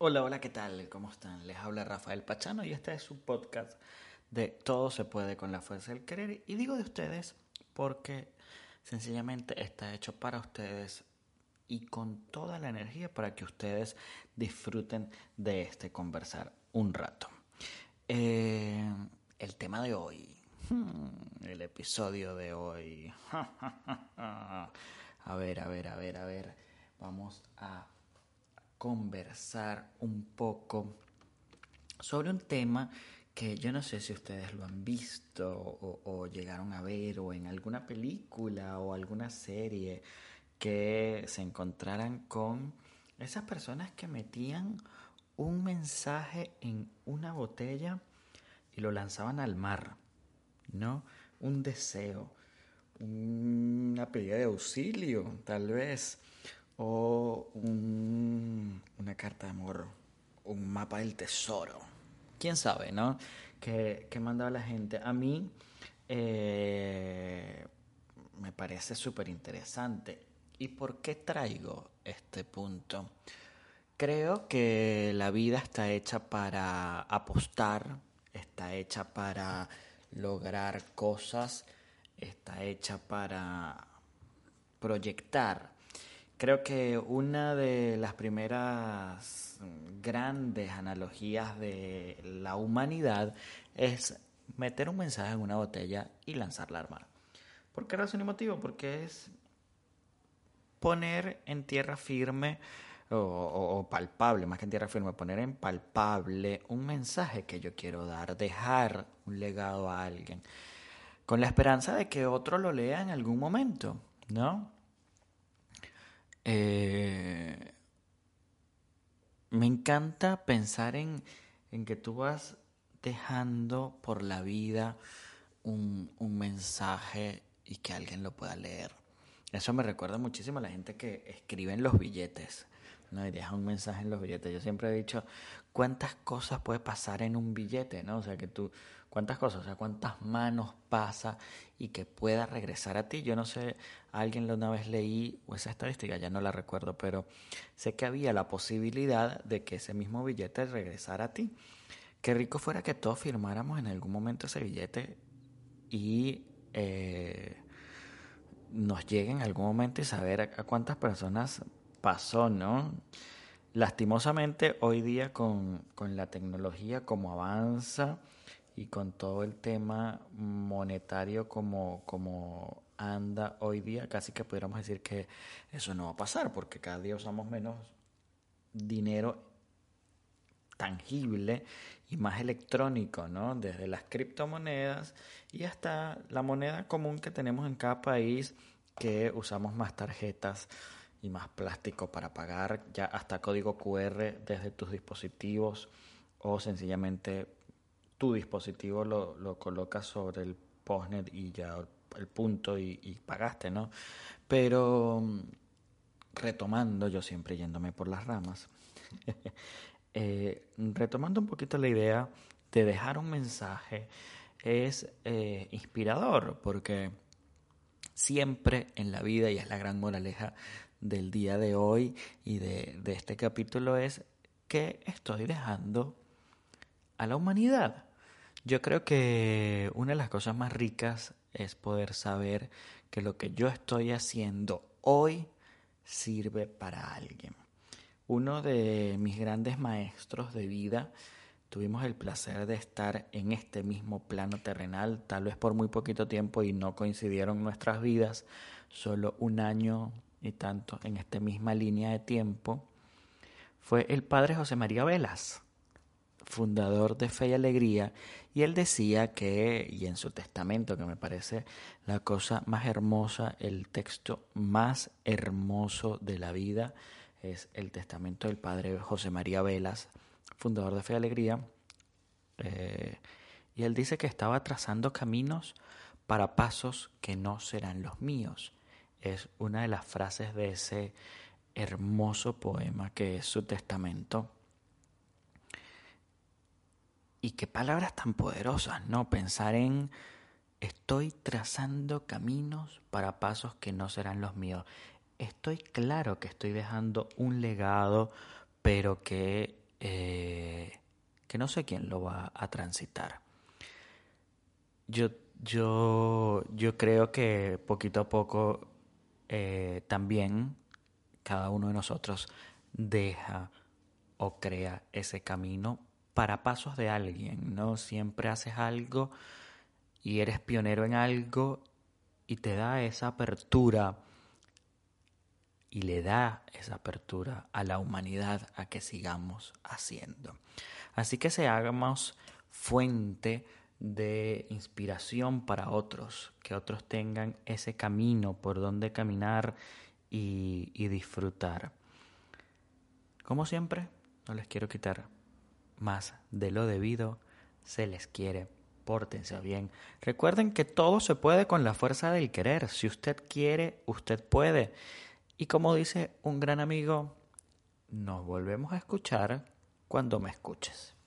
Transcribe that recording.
Hola, hola, ¿qué tal? ¿Cómo están? Les habla Rafael Pachano y este es su podcast de Todo se puede con la fuerza del querer. Y digo de ustedes porque sencillamente está hecho para ustedes y con toda la energía para que ustedes disfruten de este conversar un rato. Eh, el tema de hoy, hmm, el episodio de hoy. A ver, a ver, a ver, a ver. Vamos a conversar un poco sobre un tema que yo no sé si ustedes lo han visto o, llegaron a ver o en alguna película o alguna serie que se encontraran con esas personas que metían un mensaje en una botella y lo lanzaban al mar, ¿no? Un deseo, una pedida de auxilio, tal vez, o una carta de amor, un mapa del tesoro. Quién sabe, ¿no? Que, que mandaba la gente. A mí eh, me parece súper interesante. ¿Y por qué traigo este punto? Creo que la vida está hecha para apostar, está hecha para lograr cosas, está hecha para proyectar Creo que una de las primeras grandes analogías de la humanidad es meter un mensaje en una botella y lanzarla al mar. ¿Por qué razón y motivo? Porque es poner en tierra firme o, o, palpable, más que en tierra firme, poner en palpable un mensaje que yo quiero dar, dejar un legado a alguien, con la esperanza de que otro lo lea en algún momento, ¿no? Eh, me encanta pensar en, que tú vas dejando por la vida un, mensaje y que alguien lo pueda leer. Eso me recuerda muchísimo a la gente que escribe en los billetes, ¿no? Y deja un mensaje en los billetes. Yo siempre he dicho, ¿cuántas cosas puede pasar en un billete, no? O sea, que tú cuántas cosas, o sea, cuántas manos pasa y que pueda regresar a ti. Yo no sé, alguien una vez leí, o esa estadística ya no la recuerdo, pero sé que había la posibilidad de que ese mismo billete regresara a ti. Qué rico fuera que todos firmáramos en algún momento ese billete y eh, nos llegue en algún momento y saber a, cuántas personas pasó, ¿no? Lastimosamente, hoy día con, con la tecnología como avanza, y con todo el tema monetario como, como anda hoy día, casi que pudiéramos decir que eso no va a pasar, porque cada día usamos menos dinero tangible y más electrónico, ¿no? Desde las criptomonedas y hasta la moneda común que tenemos en cada país, que usamos más tarjetas y más plástico para pagar, ya hasta código QR desde tus dispositivos o sencillamente tu dispositivo lo, lo colocas sobre el postnet y ya el punto y, pagaste, ¿no? Pero mm, retomando, yo siempre yéndome por las ramas, eh, retomando un poquito la idea de dejar un mensaje es eh, inspirador porque siempre en la vida, y es la gran moraleja del día de hoy y de, este capítulo, es que estoy dejando a la humanidad. Yo creo que una de las cosas más ricas es poder saber que lo que yo estoy haciendo hoy sirve para alguien. Uno de mis grandes maestros de vida, tuvimos el placer de estar en este mismo plano terrenal, tal vez por muy poquito tiempo y no coincidieron nuestras vidas, solo un año y tanto en esta misma línea de tiempo, fue el padre José María Velas fundador de Fe y Alegría, y él decía que, y en su testamento, que me parece la cosa más hermosa, el texto más hermoso de la vida, es el testamento del padre José María Velas, fundador de Fe y Alegría, eh, y él dice que estaba trazando caminos para pasos que no serán los míos. Es una de las frases de ese hermoso poema que es su testamento y qué palabras tan poderosas, ¿no? Pensar en estoy trazando caminos para pasos que no serán los míos. Estoy claro que estoy dejando un legado, pero que eh, que no sé quién lo va a transitar. Yo, yo, yo creo que poquito a poco eh, también cada uno de nosotros deja o crea ese camino para pasos de alguien, ¿no? Siempre haces algo y eres pionero en algo y te da esa apertura y le da esa apertura a la humanidad a que sigamos haciendo. Así que seamos fuente de inspiración para otros, que otros tengan ese camino por donde caminar y, disfrutar. Como siempre, no les quiero quitar más de lo debido, se les quiere, pórtense bien. Recuerden que todo se puede con la fuerza del querer. Si usted quiere, usted puede. Y como dice un gran amigo, nos volvemos a escuchar cuando me escuches.